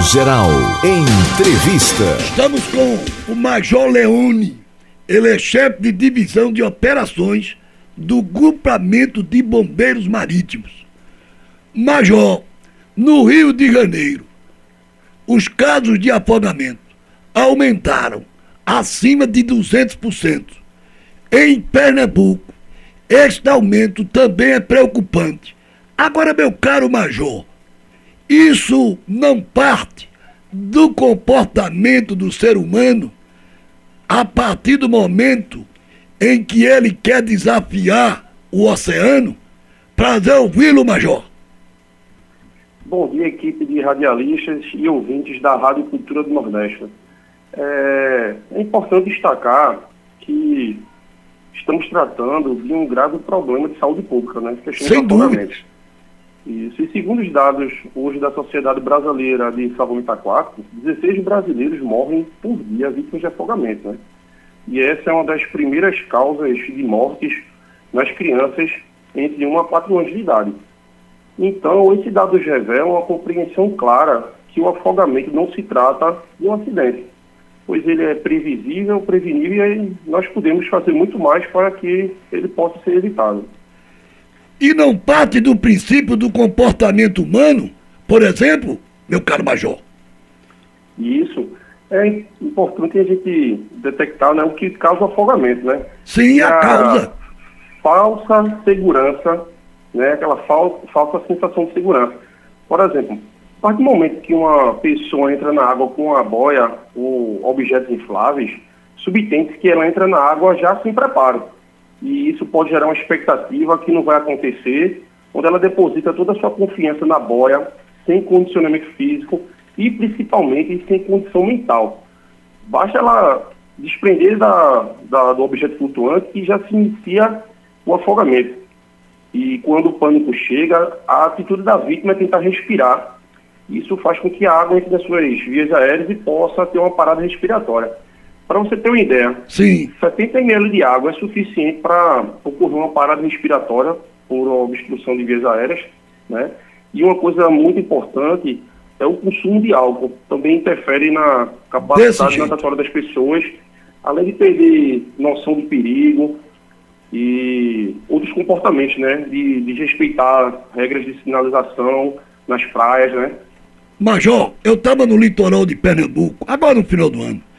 Geral. Entrevista. Estamos com o Major Leone. Ele é chefe de divisão de operações do Grupamento de Bombeiros Marítimos. Major, no Rio de Janeiro, os casos de afogamento aumentaram acima de 200%. Em Pernambuco, este aumento também é preocupante. Agora, meu caro Major, isso não parte do comportamento do ser humano a partir do momento em que ele quer desafiar o oceano? Prazer ouvi-lo, Major. Bom dia, equipe de radialistas e ouvintes da Rádio Cultura do Nordeste. É, é importante destacar que estamos tratando de um grave problema de saúde pública, né? Sem dúvida. Isso. E segundo os dados hoje da Sociedade Brasileira de Salvamento Aquático, 16 brasileiros morrem por dia vítimas de afogamento. Né? E essa é uma das primeiras causas de mortes nas crianças entre 1 a 4 anos de idade. Então, esses dados revelam uma compreensão clara que o afogamento não se trata de um acidente, pois ele é previsível, prevenível e nós podemos fazer muito mais para que ele possa ser evitado e não parte do princípio do comportamento humano, por exemplo, meu caro Major? Isso. É importante a gente detectar né, o que causa o afogamento, né? Sim, a, a causa. Falsa segurança, né? Aquela fal falsa sensação de segurança. Por exemplo, a partir do momento que uma pessoa entra na água com uma boia ou objetos infláveis, subtende que ela entra na água já sem preparo e isso pode gerar uma expectativa que não vai acontecer, onde ela deposita toda a sua confiança na boia, sem condicionamento físico e principalmente sem condição mental. Basta ela desprender da, da, do objeto flutuante e já se inicia o afogamento. E quando o pânico chega, a atitude da vítima é tentar respirar. Isso faz com que a água entre nas suas vias aéreas e possa ter uma parada respiratória. Para você ter uma ideia, Sim. 70 ml de água é suficiente para ocorrer uma parada respiratória por obstrução de vias aéreas, né? E uma coisa muito importante é o consumo de álcool. Também interfere na capacidade natatória das pessoas, além de perder noção de perigo e outros comportamentos, né? De, de respeitar regras de sinalização nas praias, né? Major, eu estava no litoral de Pernambuco, agora no final do ano.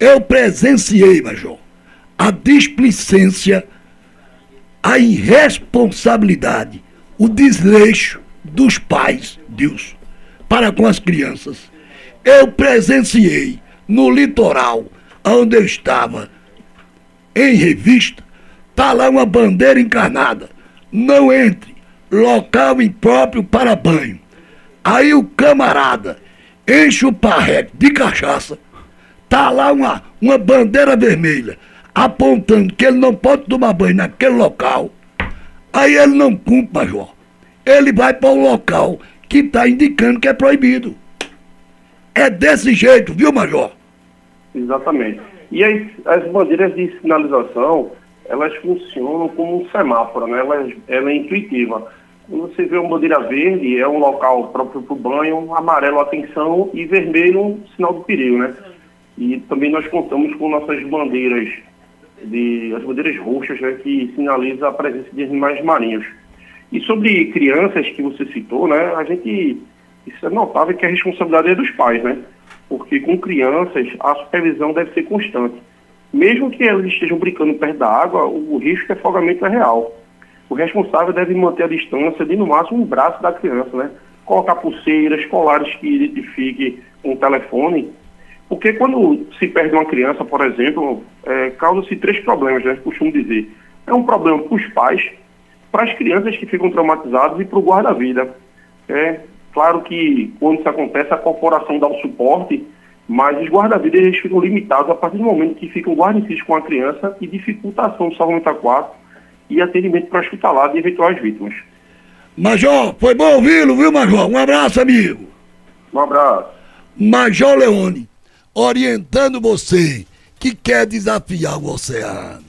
Eu presenciei, Major, a displicência, a irresponsabilidade, o desleixo dos pais, Deus, para com as crianças. Eu presenciei no litoral, onde eu estava, em revista, tá lá uma bandeira encarnada. Não entre, local impróprio para banho. Aí o camarada enche o parreque de cachaça Tá lá uma, uma bandeira vermelha apontando que ele não pode tomar banho naquele local. Aí ele não cumpre, Major. Ele vai para o local que está indicando que é proibido. É desse jeito, viu, Major? Exatamente. E as, as bandeiras de sinalização, elas funcionam como um semáforo, né? Ela, ela é intuitiva. Quando você vê uma bandeira verde, é um local próprio para o banho, amarelo, atenção, e vermelho, sinal do perigo, né? E também nós contamos com nossas bandeiras, de, as bandeiras roxas, né, que sinaliza a presença de animais marinhos. E sobre crianças que você citou, né, a gente, isso é notável que a responsabilidade é dos pais, né? Porque com crianças a supervisão deve ser constante. Mesmo que elas estejam brincando perto da água, o risco de afogamento é real. O responsável deve manter a distância de no máximo um braço da criança, né? Colocar pulseiras, colares que identifiquem um telefone porque quando se perde uma criança, por exemplo, é, causa-se três problemas, né? Costumo dizer. É um problema para os pais, para as crianças que ficam traumatizadas e para o guarda-vida. É claro que quando isso acontece, a corporação dá o suporte, mas os guarda-vidas eles ficam limitados a partir do momento que ficam guarnecidos com a criança e dificultação do salvamento aquático e atendimento para hospitalar de eventuais vítimas. Major, foi bom ouvi-lo, viu, Major? Um abraço, amigo. Um abraço. Major Leone orientando você que quer desafiar o oceano.